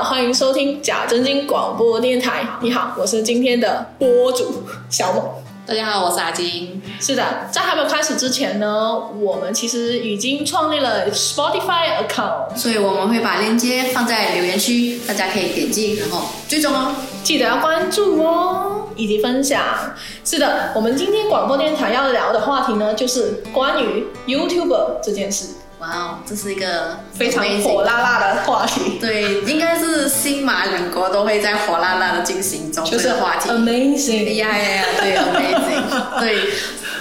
好，欢迎收听假真经广播电台。你好，我是今天的播主小猛。大家好，我是阿金。是的，在还没有开始之前呢，我们其实已经创立了 Spotify account，所以我们会把链接放在留言区，大家可以点击，然后追踪哦。记得要关注哦，以及分享。是的，我们今天广播电台要聊的话题呢，就是关于 YouTuber 这件事。哇哦，这是一个非常火辣辣的话题。对，应该是新马两国都会在火辣辣的进行中。就是话题，amazing，呀呀呀，对，amazing，对。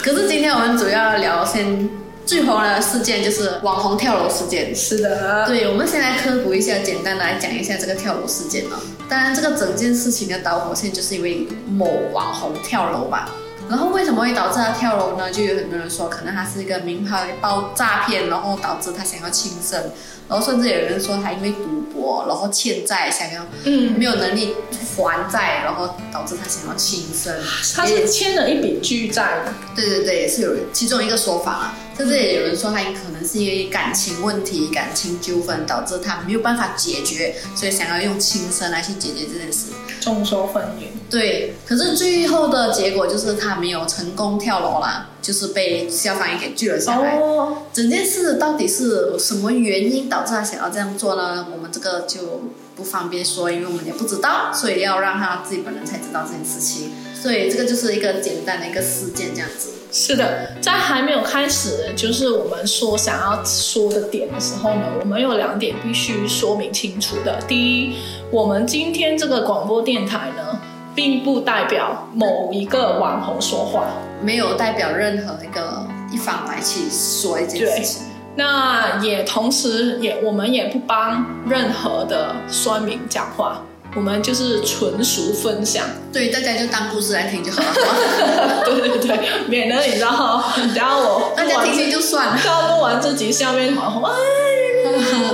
可是今天我们主要聊先最红的事件，就是网红跳楼事件。是的。对，我们先来科普一下，简单来讲一下这个跳楼事件啊。当然，这个整件事情的导火线就是因为某网红跳楼吧。然后为什么会导致他跳楼呢？就有很多人说，可能他是一个名牌包诈骗，然后导致他想要轻生。然后甚至有人说他因为赌博，然后欠债，想要嗯没有能力还债，然后导致他想要轻生。他是欠了一笔巨债。对对对，也是有其中一个说法啊。甚至也有人说他可能是因为感情问题、感情纠纷导致他没有办法解决，所以想要用轻生来去解决这件事。众说纷纭。对，可是最后的结果就是他没有成功跳楼啦，就是被消防员给救了下来。哦。整件事到底是什么原因导致他想要这样做呢？我们这个就不方便说，因为我们也不知道，所以要让他自己本人才知道这件事情。所以这个就是一个简单的一个事件，这样子。是的，在还没有开始就是我们说想要说的点的时候呢，我们有两点必须说明清楚的。第一，我们今天这个广播电台呢，并不代表某一个网红说话，没有代表任何一个一方来去说一件事情。那也同时也我们也不帮任何的酸民讲话。我们就是纯属分享，对，大家就当故事来听就好了。对对对，免得你知道，然后我 大家听听就算了，到录完这集下面网红，哎，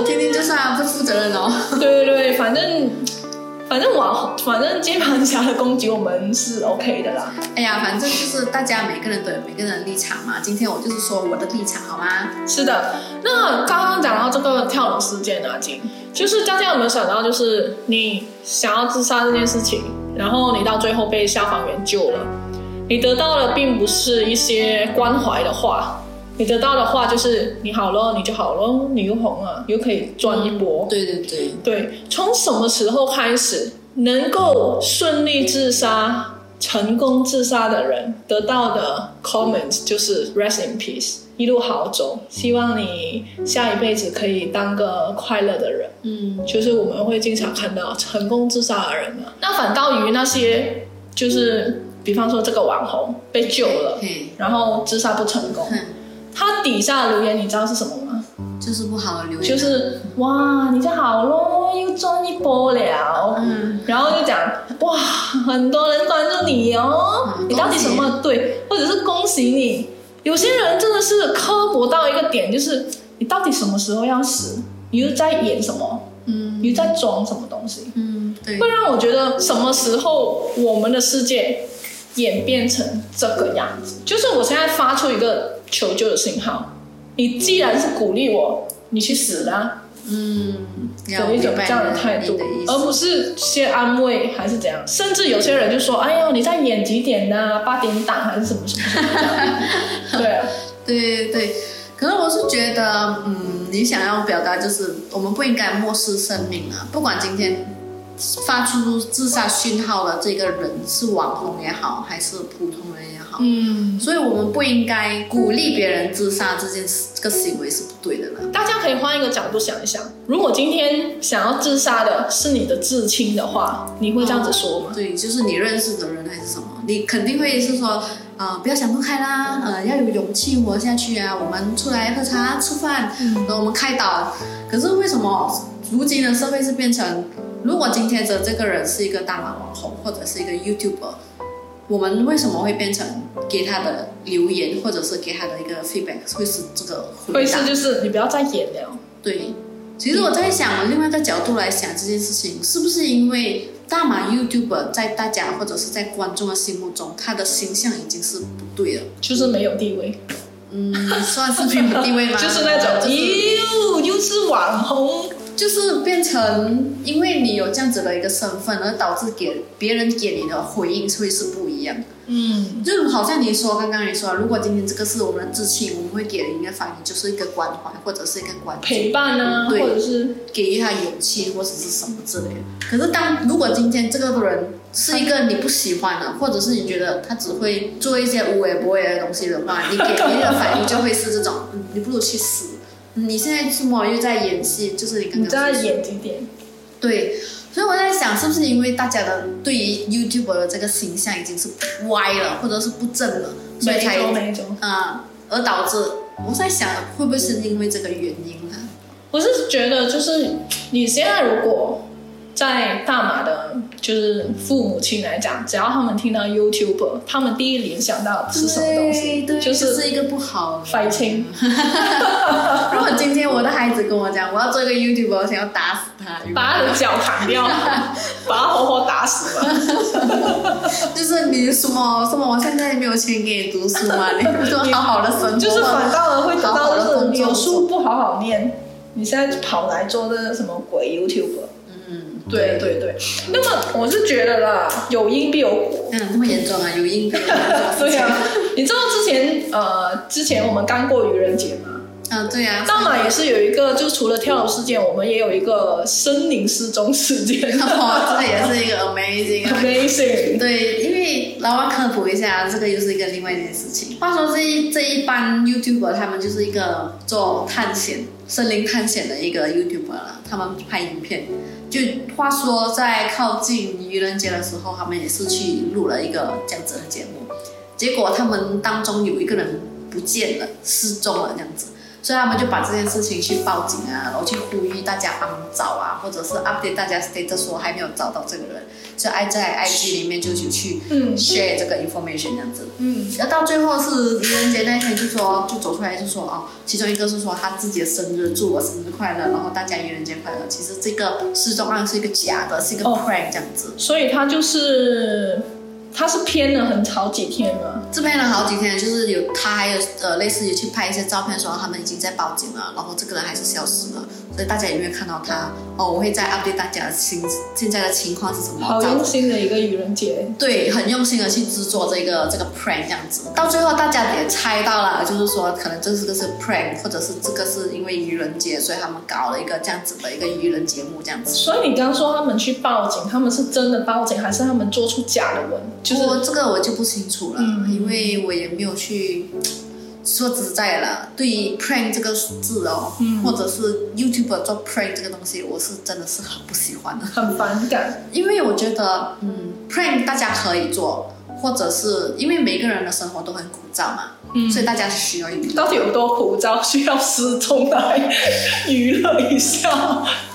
听听就算了，不负责任哦。对对对，反正。反正我反正键盘侠的攻击我们是 OK 的啦。哎呀，反正就是大家每个人都有每个人的立场嘛。今天我就是说我的立场，好吗？是的。那刚刚讲到这个跳楼事件啊，金，就是大家有没有想到，就是你想要自杀这件事情，然后你到最后被消防员救了，你得到的并不是一些关怀的话。你得到的话就是你好了，你就好了，你又红了，又可以赚一波。对对对对，从什么时候开始能够顺利自杀、成功自杀的人得到的 comment 就是 rest in peace，一路好走，希望你下一辈子可以当个快乐的人。嗯，就是我们会经常看到成功自杀的人嘛。那反倒于那些就是比方说这个网红被救了，然后自杀不成功。他底下的留言你知道是什么吗？就是不好的留言，就是哇，你就好咯，又赚一波了，嗯，然后就讲哇，很多人关注你哦，你到底什么对，或者是恭喜你。有些人真的是刻薄到一个点，就是你到底什么时候要死？你又在演什么？嗯，你在装什么东西？嗯，对，会让我觉得什么时候我们的世界演变成这个样子？就是我现在发出一个。求救的信号，你既然是鼓励我，你去死啦！嗯，有一种这样的态度，而不是先安慰还是怎样？甚至有些人就说：“哎呦，你在演几点呢？八点档还是什么什么什么？” 对啊，对对对。可是我是觉得，嗯，你想要表达就是，我们不应该漠视生命啊！不管今天发出自杀讯号的这个人是网红也好，还是普通人也好。嗯，所以我们不应该鼓励别人自杀这件事，这个行为是不对的呢。大家可以换一个角度想一想，如果今天想要自杀的是你的至亲的话，你会这样子说吗？对，就是你认识的人还是什么，你肯定会是说，啊，不要想不开啦，呃，要有勇气活下去啊，我们出来喝茶吃饭，嗯我们开导。可是为什么如今的社会是变成，如果今天的这个人是一个大马网红或者是一个 YouTuber？我们为什么会变成给他的留言，或者是给他的一个 feedback 会是这个？会是就是你不要再演了。对，其实我在想，另外一个角度来想这件事情，是不是因为大马 YouTuber 在大家或者是在观众的心目中，他的形象已经是不对了，就是没有地位。嗯，算是没有地位吗？就是那种，哟，又是网红。就是变成因为你有这样子的一个身份，而导致给别人给你的回应会是不一样的。嗯，就好像你说刚刚你说，如果今天这个是我们的至亲，我们会给人一个反应就是一个关怀或者是一个关陪心，伴啊，对或者是给予他勇气或者是什么之类的。可是当如果今天这个人是一个你不喜欢的，或者是你觉得他只会做一些无微不微的东西的话，你给人的反应就会是这种，嗯你不如去死。你现在怎么又在演戏？就是你刚刚你在说演几点？对，所以我在想，是不是因为大家的对于 YouTube 的这个形象已经是歪了，或者是不正了，所以每才。啊、而导致我在想，会不会是因为这个原因呢？我是觉得，就是你现在如果在大马的，就是父母亲来讲，只要他们听到 YouTuber，他们第一联想到的是什么东西？对，就就是是一个不好的。废青。如果今天我的孩子跟我讲，我要做一个 YouTuber，我想要打死他，把他的脚砍掉，把他活活打死吧。就是你什么什么，我现在没有钱给你读书嘛，你不说好好的生活，就是反倒了会得好好到，的工就是有书不好好念，你现在跑来做这个什么鬼 YouTuber？嗯，对对对。那么我是觉得啦，有因必有果。嗯，这么严重啊，有因必有果 对啊，你知道之前呃，之前我们刚过愚人节吗？嗯，对啊，大马也是有一个，就除了跳楼事件，我们也有一个森林失踪事件 哦，这个也是一个 amazing 啊。，amazing。对，因为老王科普一下，这个又是一个另外一件事情。话说这一这一班 YouTuber 他们就是一个做探险、森林探险的一个 YouTuber 了，他们拍影片。就话说在靠近愚人节的时候，他们也是去录了一个这样子的节目，结果他们当中有一个人不见了，失踪了这样子。所以他们就把这件事情去报警啊，然后去呼吁大家帮忙找啊，或者是 update 大家 status 说还没有找到这个人，就爱在 IG 里面就有去嗯 share 这个 information 这样子。嗯，然后到最后是愚人节那一天，就说就走出来就说哦，其中一个是说他自己的生日，祝我生日快乐，然后大家愚人节快乐。其实这个失踪案是一个假的，是一个哦 prank 这样子。所以他就是他是偏了很好几天了。这边了好几天，就是有他还有呃类似于去拍一些照片，说他们已经在报警了，然后这个人还是消失了，所以大家有没有看到他？哦，我会再 update 大家的情现在的情况是什么？好用心的一个愚人节，对，很用心的去制作这个这个 prank 这样子，到最后大家也猜到了，就是说可能这是个是 prank，或者是这个是因为愚人节，所以他们搞了一个这样子的一个愚人节目这样子。所以你刚说他们去报警，他们是真的报警，还是他们做出假的文？就是我这个我就不清楚了，嗯因为我也没有去。说实在了，对于 prank 这个字哦，嗯或者是 YouTuber 做 prank 这个东西，我是真的是很不喜欢的。很反感。因为我觉得，嗯，prank 大家可以做，或者是因为每个人的生活都很枯燥嘛，嗯所以大家是需要娱乐。到底有多枯燥，需要失踪来娱乐一下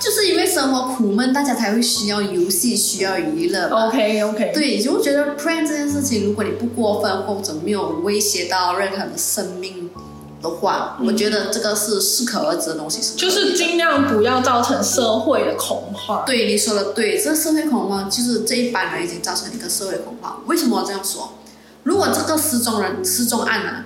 就是因为生活苦闷，大家才会需要游戏，需要娱乐。？OK OK，对，就觉得 prank 这件事情，如果你不过分或者没有威胁到任何的生命的话，我觉得这个是适可而止的东西是的。就是尽量不要造成社会的恐慌。对你说的对，这个社会恐慌就是这一班人已经造成一个社会恐慌。为什么我这样说？如果这个失踪人失踪案啊，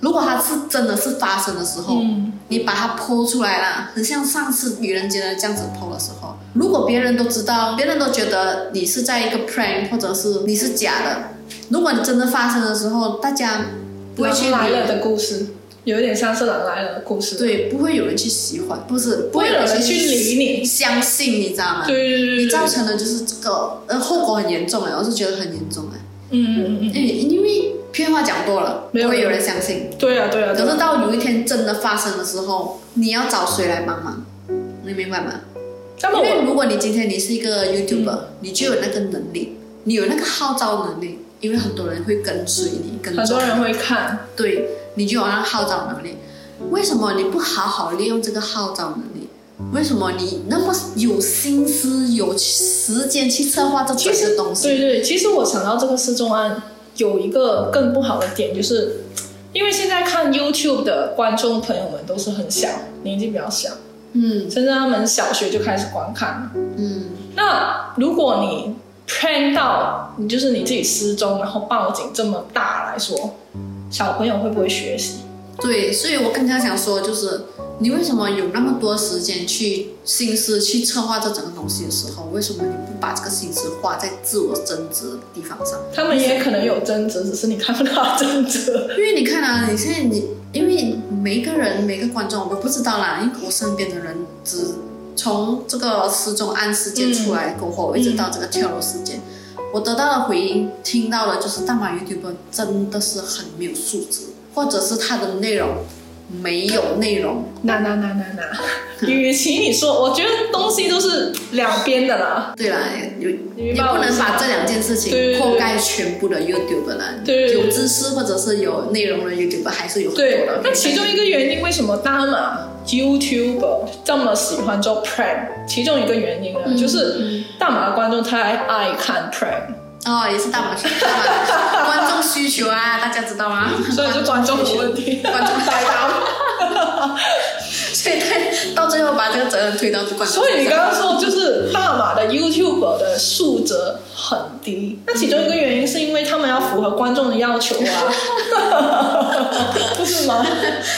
如果它是真的是发生的时候，嗯，你把它剖出来了，很像上次愚人节的这样子剖的时候，如果别人都知道，别人都觉得你是在一个 prank 或者是你是假的，如果你真的发生的时候，大家不会去狼来了的故事，有一点像是狼来了的故事。对，不会有人去喜欢，不是不会有人去理你相信，你知道吗？对对对对你造，成的就是这个，呃，后果很严重哎，我是觉得很严重哎，嗯嗯嗯，因为因为骗话讲多了，没有不会有人相信。对啊对啊。可是到有一天真的发生的时候，你要找谁来帮忙？你明白吗？因为如果你今天你是一个 YouTuber，、你就有那个能力，你有那个号召能力，因为很多人会跟随你，跟很多人会看，对，你就有那个号召能力。为什么你不好好利用这个号召能力？为什么你那么有心思、有时间去策划这其实整个东西？对对，其实我想到这个失踪案有一个更不好的点，就是因为现在看 YouTube 的观众朋友们都是很小，年纪比较小，嗯甚至他们小学就开始观看了。嗯，那如果你 plan 到你就是你自己失踪，然后报警这么大来说，小朋友会不会学习？对，所以我更加想说，就是你为什么有那么多时间去心思去策划这整个东西的时候，为什么你不把这个心思花在自我增值的地方上？他们也可能有争执，只是你看不到争执。因为你看啊，你现在你，因为每一个人每个观众我不知道啦，因为我身边的人只从这个失踪案事件出来过后，一直到这个跳楼事件，我得到的回应，听到的就是大马 YouTube 真的是很没有素质，或者是他的内容没有内容。那那那那那，与其你说，我觉得东西都是两边的啦。对啦，有也不能把这两件事情覆盖全部的 YouTube 啦。对对对有知识或者是有内容的 YouTube 还是有很多对的。，那其中一个原因，为什么大马 YouTuber 这么喜欢做 prank？其中一个原因呢，嗯就是大马的观众太爱看 prank，哦，也是大马需大马观众需求啊，大家知道吗？所以是观众的问题。观众白搭。所以他到最后把这个责任推到观众身上。所以你刚刚说，就是大马的 YouTuber 的素质很低，那其中一个原因是因为他们要符合观众的要求啊，不是吗？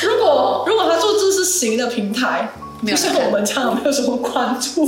如果如果他做知识型的平台，没有不像我们这样没有什么关注。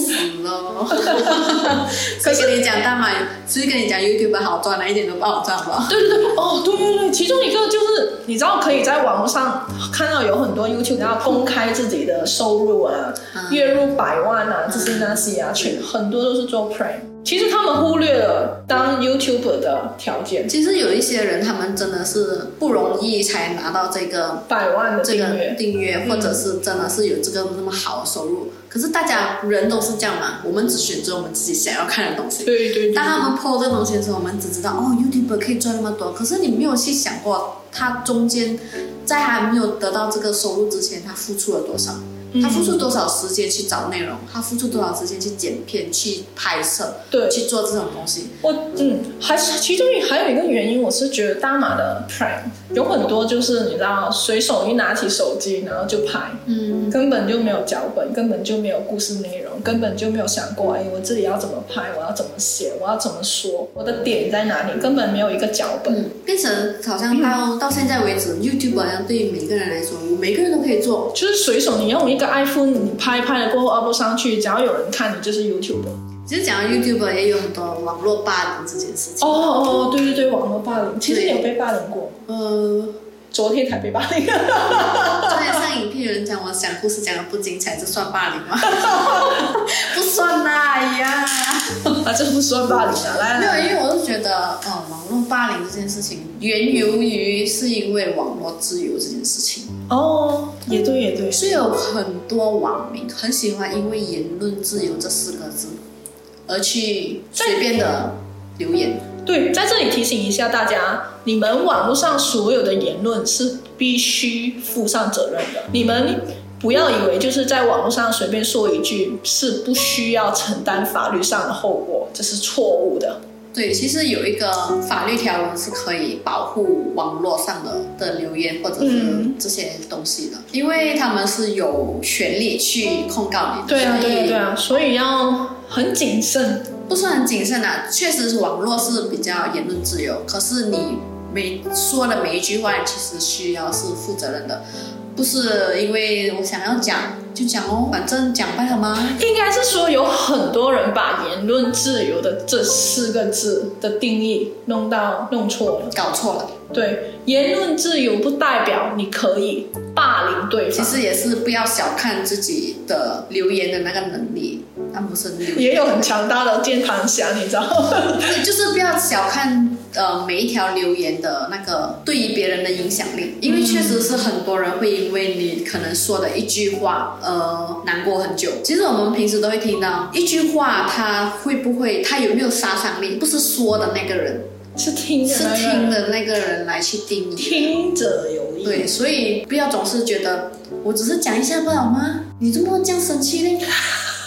可是 跟你讲，大马，所以跟你讲 YouTube 好赚哪，一点都不好赚吧？对对对，哦，对对对，其中一个就是你知道可以在网络上看到有很多 YouTube 要公开自己的收入啊，嗯月入百万啊，这些那些啊，全很多都是做 prank。其实他们忽略了当 YouTuber 的条件，其实有一些人，他们真的是不容易才拿到这个百万的这个订阅，或者是真的是有这个那么好的收入。可是大家人都是这样嘛，我们只选择我们自己想要看的东西。对对对当他们 PO 这个东西的时候，我们只知道哦，YouTuber 可以赚那么多，可是你没有去想过，他中间在还没有得到这个收入之前，他付出了多少？他付出多少时间去找内容？他付出多少时间去剪片、去拍摄、对去做这种东西？我嗯，还是其中一还有一个原因，我是觉得大马的 prank 有很多就是你知道，随手一拿起手机然后就拍，嗯，根本就没有脚本，根本就没有故事内容，根本就没有想过，哎，我这里要怎么拍，我要怎么写，我要怎么说，我的点在哪里，根本没有一个脚本。嗯，变成好像到、到现在为止，YouTube 好像对于每个人来说，每个人都可以做。就是随手你用一个 iPhone，你拍拍了过后 upload 上去，只要有人看，你就是 YouTube。其实讲到 YouTube 也有很多网络霸凌这件事情。哦哦，对对对，网络霸凌，其实有被霸凌过，呃，昨天才被霸凌。昨天上影片有人讲我讲故事讲的不精彩，这算霸凌吗？不算啦，哎呀。啊，这不算霸凌啊！来没有，因为我是觉得，呃，网络霸凌这件事情源由于是因为网络自由这件事情，哦，也对也对，是有很多网民很喜欢因为言论自由这四个字而去随便的留言。对，在这里提醒一下大家，你们网络上所有的言论是必须负上责任的。你们不要以为就是在网络上随便说一句是不需要承担法律上的后果，这是错误的。对，其实有一个法律条文是可以保护网络上的的留言或者是嗯这些东西的，因为他们是有权利去控告你的。对啊，对啊，对啊，所以要很谨慎。不是很谨慎啊，确实是网络是比较言论自由，可是你每说的每一句话，其实需要是负责任的，不是因为我想要讲就讲哦，反正讲罢了吗？应该是说有很多人把言论自由的这四个字的定义弄到弄错了。搞错了，对，言论自由不代表你可以霸凌对其。实也是不要小看自己的留言的那个能力，那不是留言，也有很强大的键盘侠，你知道吗？就是不要小看呃每一条留言的那个对人的影响力，因为确实是很多人会因为你可能说的一句话呃难过很久。其实我们平时都会听到一句话，它会不会它有没有杀伤力，不是说的那个人，是听的是那个听的那个人来去定义。听者有意。对，所以不要总是觉得我只是讲一下不好吗？你怎么这样生气呢？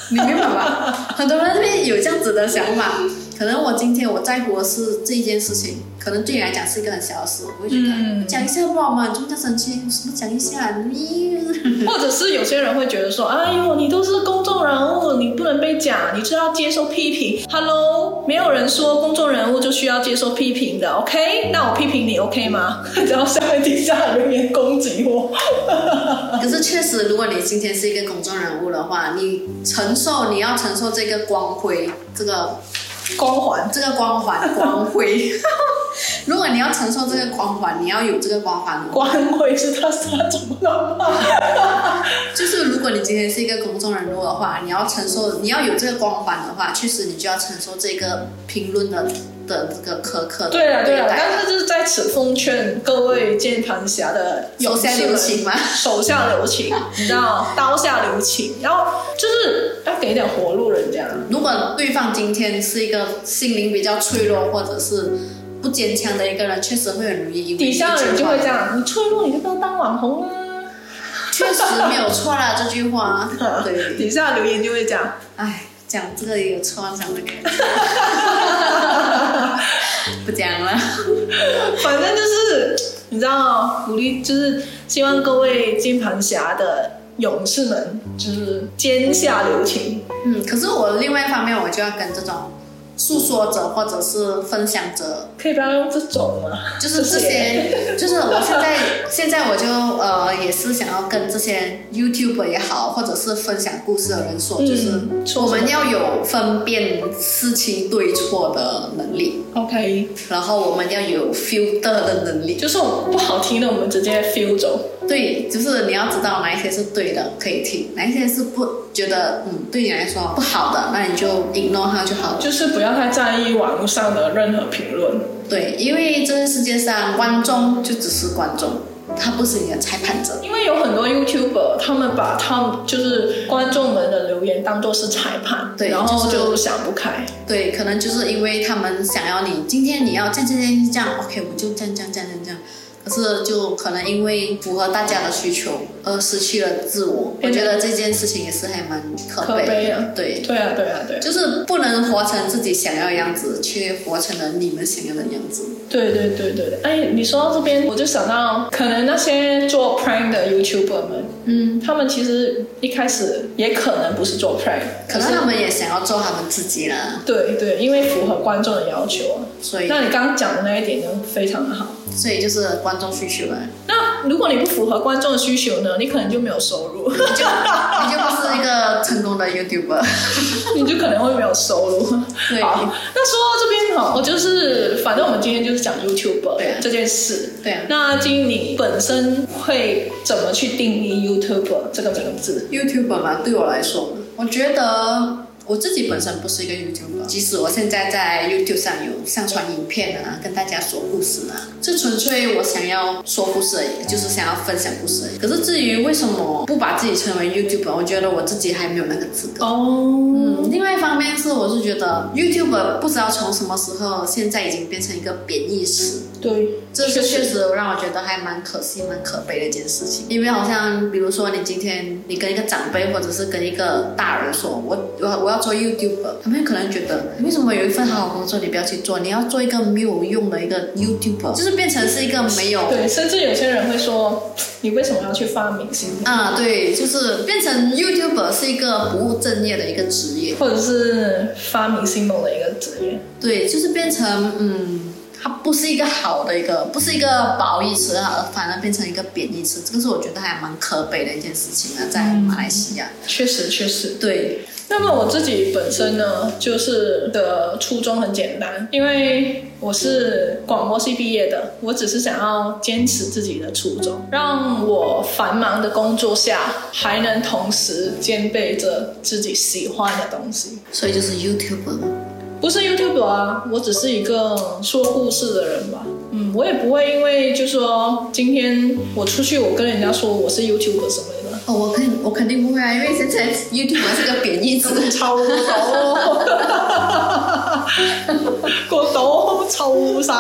你明白吧？很多人会有这样子的想法。可能我今天我在乎的是这一件事情，可能对你来讲是一个很小的事，我会觉得、嗯讲一下不好吗？你这么生气？什么讲一下？你或者是有些人会觉得说，哎呦，你都是公众人物，你不能被讲，你就要接受批评。Hello，没有人说公众人物就需要接受批评的，OK？那我批评你 OK 吗？然后下面底下留言攻击我。可是确实，如果你今天是一个公众人物的话，你承受你要承受这个光辉，这个光环，这个光环光辉。如果你要承受这个光环，你要有这个光环光辉是他是他怎么了吗？就是如果你今天是一个公众人物的话，你要承受，你要有这个光环的话，确实你就要承受这个评论的的这个苛刻的对啊对啊，但是就是在此奉劝各位键盘侠的手下留情吗？手下留情，你知道，刀下留情，然后就是要给点活路人家。如果对方今天是一个心灵比较脆弱或者是不坚强的一个人，确实会很容易因为底下的人就会这样，你脆弱你就不要当网红啊。确实没有错啦这句话。对，底下留言就会讲，哎，讲这个也有错，讲那个，不讲了。反正就是你知道，鼓励就是希望各位键盘侠的勇士们，就是尖下留情。嗯，可是我另外一方面，我就要跟这种诉说者或者是分享者可以不要用这种吗？就是这些，就是我现在现在我就呃也是想要跟这些 YouTuber 也好，或者是分享故事的人说，就是我们要有分辨事情对错的能力，OK，然后我们要有 filter 的能力。就是我不好听的，我们直接走。对，就是你要知道哪一些是对的，可以听；哪一些是不觉得嗯对你来说不好的，那你就 ignore 它就好了。就是不要太在意网络上的任何评论。对，因为这个世界上观众就只是观众，他不是你的裁判者。因为有很多 YouTuber，他们把他们就是观众们的留言当做是裁判，对然后就想不开。对，可能就是因为他们想要你今天你要这样这样这样这样，OK，我就这样这样这样这样这样。可是就可能因为符合大家的需求而失去了自我，我觉得这件事情也是还蛮可可悲的。对，对啊，对啊，对啊，就是不能活成自己想要的样子，却活成了你们想要的样子。对对对对对。哎，你说到这边，我就想到，可能那些做 Prime 的 YouTuber 们，嗯，他们其实一开始也可能不是做 Prime，可是他们也想要做他们自己啦，对对，因为符合观众的要求啊。所以那你刚刚讲的那一点呢，非常的好。所以就是观众需求啊，那如果你不符合观众的需求呢，你可能就没有收入，你就你就不是一个成功的 YouTuber。你就可能会没有收入。对好，那说到这边哈，我就是反正我们今天就是讲 YouTuber 这件事。对啊那金你本身会怎么去定义 YouTuber 这个名字？YouTuber 嘛，对我来说，我觉得我自己本身不是一个 YouTuber，即使我现在在 YouTube 上有上传影片啊，跟大家说故事啊，这纯粹我想要说故事而已，就是想要分享故事而已。可是至于为什么不把自己称为 YouTuber，我觉得我自己还没有那个资格。哦，嗯，另外一方面是，我是觉得 YouTuber 不知道从什么时候，现在已经变成一个贬义词。对，这是确实让我觉得还蛮可惜、蛮可悲的一件事情。因为好像，比如说你今天你跟一个长辈，或者是跟一个大人说，我我我要做 YouTuber，他们可能觉得，为什么有一份好工作你不要去做，你要做一个没有用的一个 YouTuber，就是变成是一个没有。对，甚至有些人会说，你为什么要去发明星？啊，对，就是变成 YouTuber 是一个不务正业的一个职业，或者是发明星梦的一个职业？对，就是变成嗯，它不是一个好的一个，不是一个褒义词啊，反而变成一个贬义词，这个是我觉得还蛮可悲的一件事情啊，在马来西亚。确实，确实。对，那么我自己本身呢，就是的初衷很简单，因为我是广播系毕业的，我只是想要坚持自己的初衷，让我繁忙的工作下还能同时兼备着自己喜欢的东西。所以就是 YouTuber 嘛。不是 YouTuber 啊，我只是一个说故事的人吧。嗯，我也不会因为就说今天我出去，我跟人家说我是 YouTuber 什么的。哦，我肯我肯定不会啊，因为现在 YouTuber 是个贬义词。臭到，個島臭晒。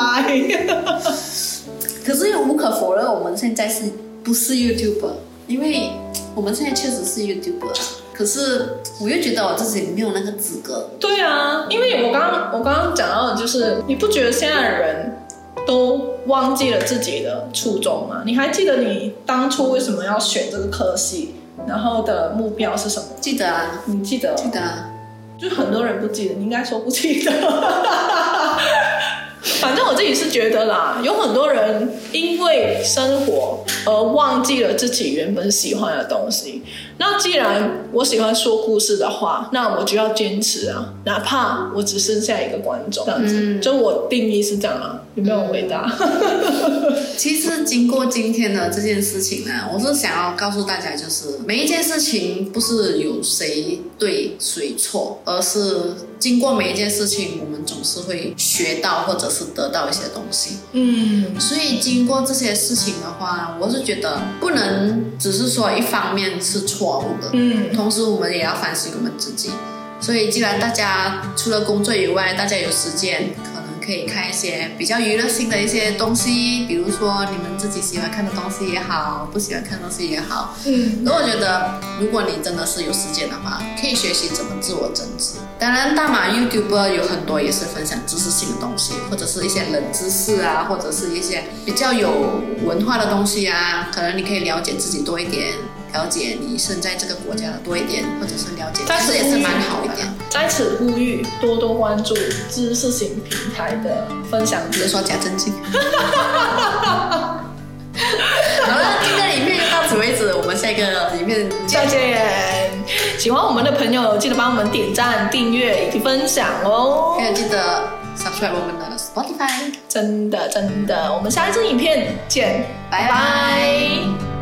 可是又无可否认，我们现在是不是 YouTuber？因为我们现在确实是 YouTuber，可是我又觉得我自己没有那个资格。对啊，因为我刚刚我刚刚讲到的就是，你不觉得现在的人都忘记了自己的初衷吗？你还记得你当初为什么要选这个科系，然后的目标是什么？记得啊，你记得？记得啊。就很多人不记得，你应该说不记得。反正我自己是觉得啦，有很多人因为生活而忘记了自己原本喜欢的东西。那既然我喜欢说故事的话，那我就要坚持啊，哪怕我只剩下一个观众，这样子，就我定义是这样啊，有没有伟大？其实经过今天的这件事情呢，我是想要告诉大家，就是每一件事情不是有谁对谁错，而是经过每一件事情，我们总是会学到或者是得到一些东西。嗯，所以经过这些事情的话，我是觉得不能只是说一方面是错误的，嗯，同时我们也要反省我们自己。所以既然大家除了工作以外，大家有时间，可能可以看一些比较娱乐性的一些东西，比如说你们自己喜欢看的东西也好，不喜欢看的东西也好。嗯，那我觉得，如果你真的是有时间的话，可以学习怎么自我增值。当然，大马 YouTuber 有很多也是分享知识性的东西，或者是一些冷知识啊，或者是一些比较有文化的东西啊，可能你可以了解自己多一点，了解你身在这个国家的多一点，或者是了解，在此其实也是蛮好一点。在此呼吁多多关注知识型平台的分享比如说假正经。好了，今天影片就到此为止，我们下一个影片再见。见！喜欢我们的朋友，记得帮我们点赞、订阅以及分享哦！还有记得 subscribe 我们的 Spotify。真的真的，我们下一支影片见，拜拜